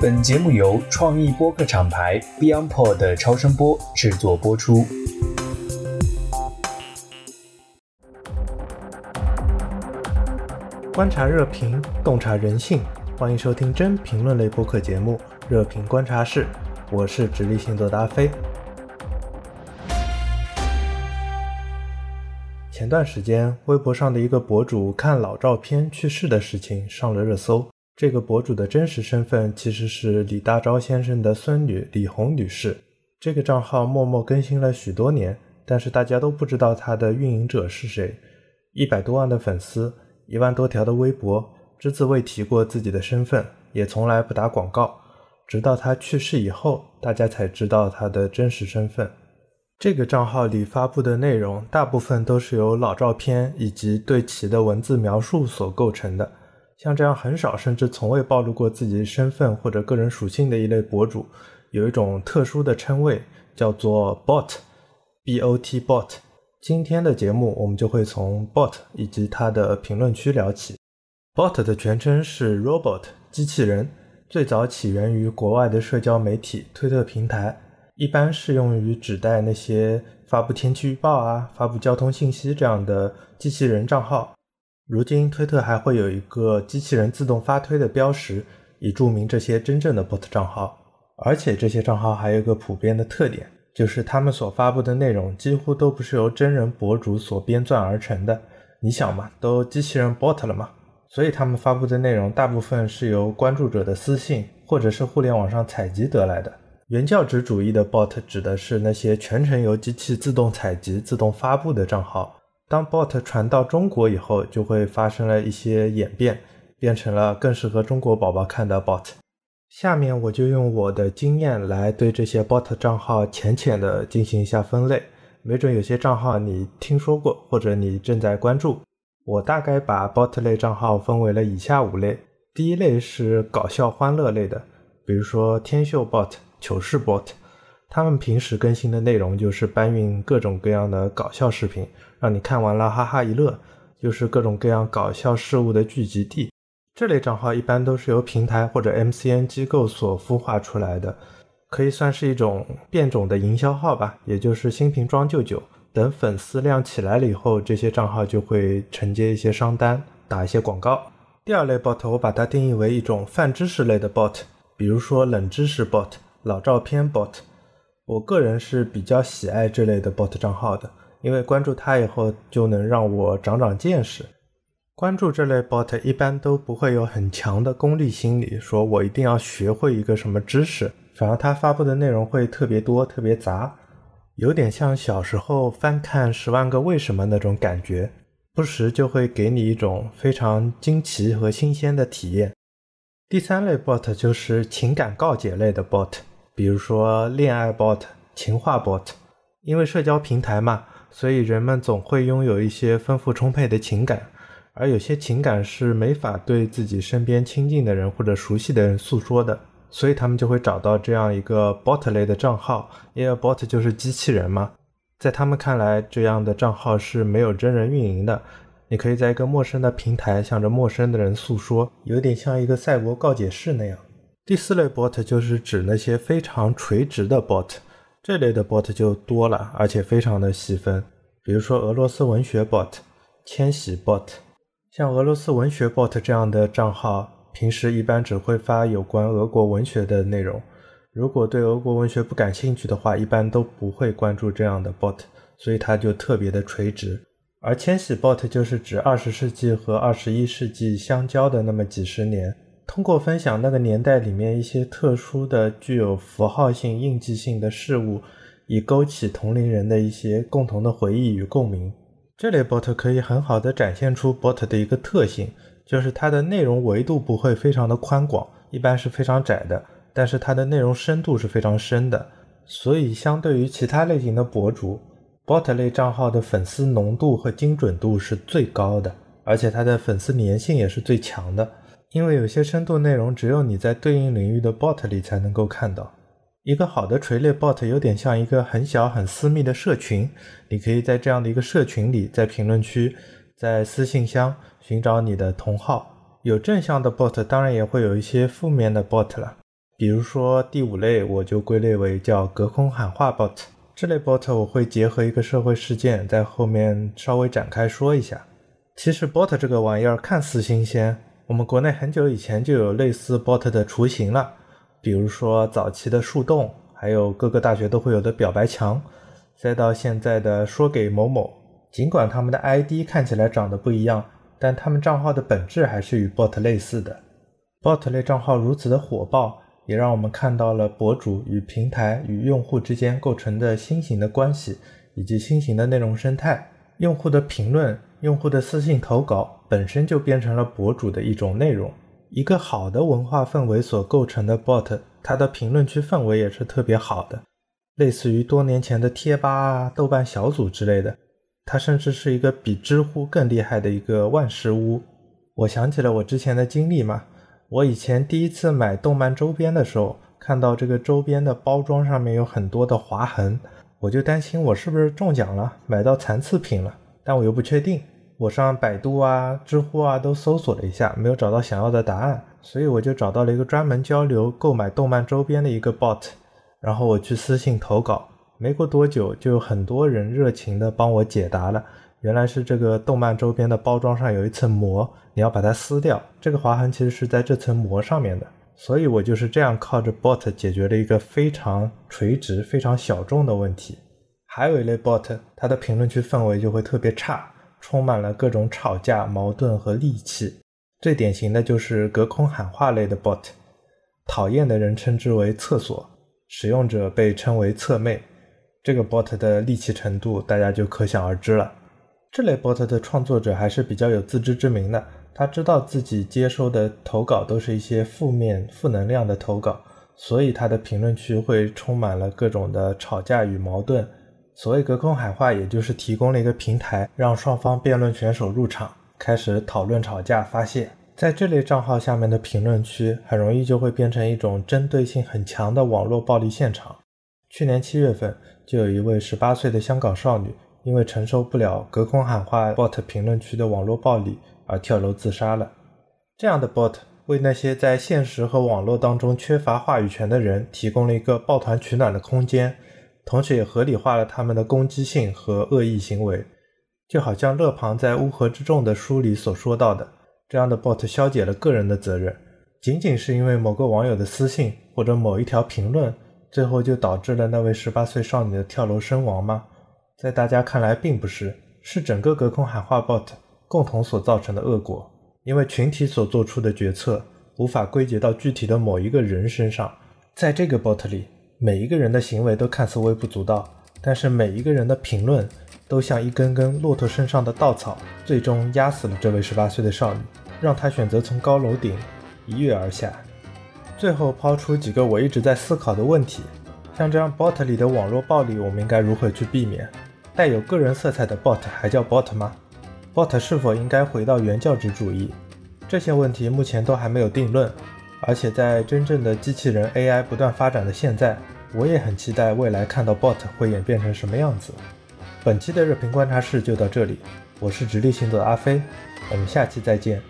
本节目由创意播客厂牌 BeyondPod 的超声波制作播出。观察热评，洞察人性，欢迎收听真评论类播客节目《热评观察室》，我是直立星座的阿飞。前段时间，微博上的一个博主看老照片去世的事情上了热搜。这个博主的真实身份其实是李大钊先生的孙女李红女士。这个账号默默更新了许多年，但是大家都不知道他的运营者是谁。一百多万的粉丝，一万多条的微博，只字未提过自己的身份，也从来不打广告。直到他去世以后，大家才知道他的真实身份。这个账号里发布的内容，大部分都是由老照片以及对其的文字描述所构成的。像这样很少甚至从未暴露过自己身份或者个人属性的一类博主，有一种特殊的称谓，叫做 bot，b-o-t bot。今天的节目我们就会从 bot 以及它的评论区聊起。bot 的全称是 robot，机器人，最早起源于国外的社交媒体推特平台，一般适用于指代那些发布天气预报啊、发布交通信息这样的机器人账号。如今，推特还会有一个机器人自动发推的标识，以注明这些真正的 bot 账号。而且，这些账号还有一个普遍的特点，就是他们所发布的内容几乎都不是由真人博主所编撰而成的。你想嘛，都机器人 bot 了嘛，所以他们发布的内容大部分是由关注者的私信或者是互联网上采集得来的。原教旨主义的 bot 指的是那些全程由机器自动采集、自动发布的账号。当 bot 传到中国以后，就会发生了一些演变，变成了更适合中国宝宝看的 bot。下面我就用我的经验来对这些 bot 账号浅浅的进行一下分类，没准有些账号你听说过或者你正在关注。我大概把 bot 类账号分为了以下五类：第一类是搞笑欢乐类的，比如说天秀 bot、糗事 bot。他们平时更新的内容就是搬运各种各样的搞笑视频，让你看完了哈哈一乐，就是各种各样搞笑事物的聚集地。这类账号一般都是由平台或者 MCN 机构所孵化出来的，可以算是一种变种的营销号吧。也就是新瓶装旧酒，等粉丝量起来了以后，这些账号就会承接一些商单，打一些广告。第二类 bot 我把它定义为一种泛知识类的 bot，比如说冷知识 bot、老照片 bot。我个人是比较喜爱这类的 bot 账号的，因为关注它以后就能让我长长见识。关注这类 bot 一般都不会有很强的功利心理，说我一定要学会一个什么知识，反而他发布的内容会特别多、特别杂，有点像小时候翻看《十万个为什么》那种感觉，不时就会给你一种非常惊奇和新鲜的体验。第三类 bot 就是情感告解类的 bot。比如说恋爱 bot、情话 bot，因为社交平台嘛，所以人们总会拥有一些丰富充沛的情感，而有些情感是没法对自己身边亲近的人或者熟悉的人诉说的，所以他们就会找到这样一个 bot 类的账号，因为 bot 就是机器人嘛，在他们看来，这样的账号是没有真人运营的，你可以在一个陌生的平台向着陌生的人诉说，有点像一个赛博告解室那样。第四类 bot 就是指那些非常垂直的 bot，这类的 bot 就多了，而且非常的细分。比如说俄罗斯文学 bot、千禧 bot，像俄罗斯文学 bot 这样的账号，平时一般只会发有关俄国文学的内容。如果对俄国文学不感兴趣的话，一般都不会关注这样的 bot，所以它就特别的垂直。而千禧 bot 就是指二十世纪和二十一世纪相交的那么几十年。通过分享那个年代里面一些特殊的、具有符号性、印记性的事物，以勾起同龄人的一些共同的回忆与共鸣。这类 bot 可以很好的展现出 bot 的一个特性，就是它的内容维度不会非常的宽广，一般是非常窄的，但是它的内容深度是非常深的。所以，相对于其他类型的博主，bot 类账号的粉丝浓度和精准度是最高的，而且它的粉丝粘性也是最强的。因为有些深度内容只有你在对应领域的 bot 里才能够看到。一个好的垂类 bot 有点像一个很小很私密的社群，你可以在这样的一个社群里，在评论区、在私信箱寻找你的同好。有正向的 bot，当然也会有一些负面的 bot 了。比如说第五类，我就归类为叫隔空喊话 bot。这类 bot 我会结合一个社会事件，在后面稍微展开说一下。其实 bot 这个玩意儿看似新鲜，我们国内很久以前就有类似 bot 的雏形了，比如说早期的树洞，还有各个大学都会有的表白墙，再到现在的说给某某。尽管他们的 ID 看起来长得不一样，但他们账号的本质还是与 bot 类似的。bot 类账号如此的火爆。也让我们看到了博主与平台与用户之间构成的新型的关系，以及新型的内容生态。用户的评论、用户的私信投稿本身就变成了博主的一种内容。一个好的文化氛围所构成的 bot，它的评论区氛围也是特别好的，类似于多年前的贴吧啊、豆瓣小组之类的。它甚至是一个比知乎更厉害的一个万事屋。我想起了我之前的经历嘛。我以前第一次买动漫周边的时候，看到这个周边的包装上面有很多的划痕，我就担心我是不是中奖了，买到残次品了。但我又不确定，我上百度啊、知乎啊都搜索了一下，没有找到想要的答案，所以我就找到了一个专门交流购买动漫周边的一个 bot，然后我去私信投稿，没过多久就有很多人热情的帮我解答了。原来是这个动漫周边的包装上有一层膜，你要把它撕掉。这个划痕其实是在这层膜上面的，所以我就是这样靠着 bot 解决了一个非常垂直、非常小众的问题。还有一类 bot，它的评论区氛围就会特别差，充满了各种吵架、矛盾和戾气。最典型的就是隔空喊话类的 bot，讨厌的人称之为厕所，使用者被称为厕妹。这个 bot 的戾气程度，大家就可想而知了。这类 bot 的创作者还是比较有自知之明的，他知道自己接收的投稿都是一些负面、负能量的投稿，所以他的评论区会充满了各种的吵架与矛盾。所谓隔空喊话，也就是提供了一个平台，让双方辩论选手入场，开始讨论、吵架、发泄。在这类账号下面的评论区，很容易就会变成一种针对性很强的网络暴力现场。去年七月份，就有一位十八岁的香港少女。因为承受不了隔空喊话 bot 评论区的网络暴力而跳楼自杀了。这样的 bot 为那些在现实和网络当中缺乏话语权的人提供了一个抱团取暖的空间，同时也合理化了他们的攻击性和恶意行为。就好像勒庞在《乌合之众》的书里所说到的，这样的 bot 消解了个人的责任，仅仅是因为某个网友的私信或者某一条评论，最后就导致了那位十八岁少女的跳楼身亡吗？在大家看来，并不是，是整个隔空喊话 bot 共同所造成的恶果。因为群体所做出的决策无法归结到具体的某一个人身上，在这个 bot 里，每一个人的行为都看似微不足道，但是每一个人的评论都像一根根骆驼身上的稻草，最终压死了这位十八岁的少女，让她选择从高楼顶一跃而下。最后抛出几个我一直在思考的问题，像这样 bot 里的网络暴力，我们应该如何去避免？带有个人色彩的 bot 还叫 bot 吗？bot 是否应该回到原教旨主义？这些问题目前都还没有定论。而且在真正的机器人 AI 不断发展的现在，我也很期待未来看到 bot 会演变成什么样子。本期的热评观察室就到这里，我是直立行走的阿飞，我们下期再见。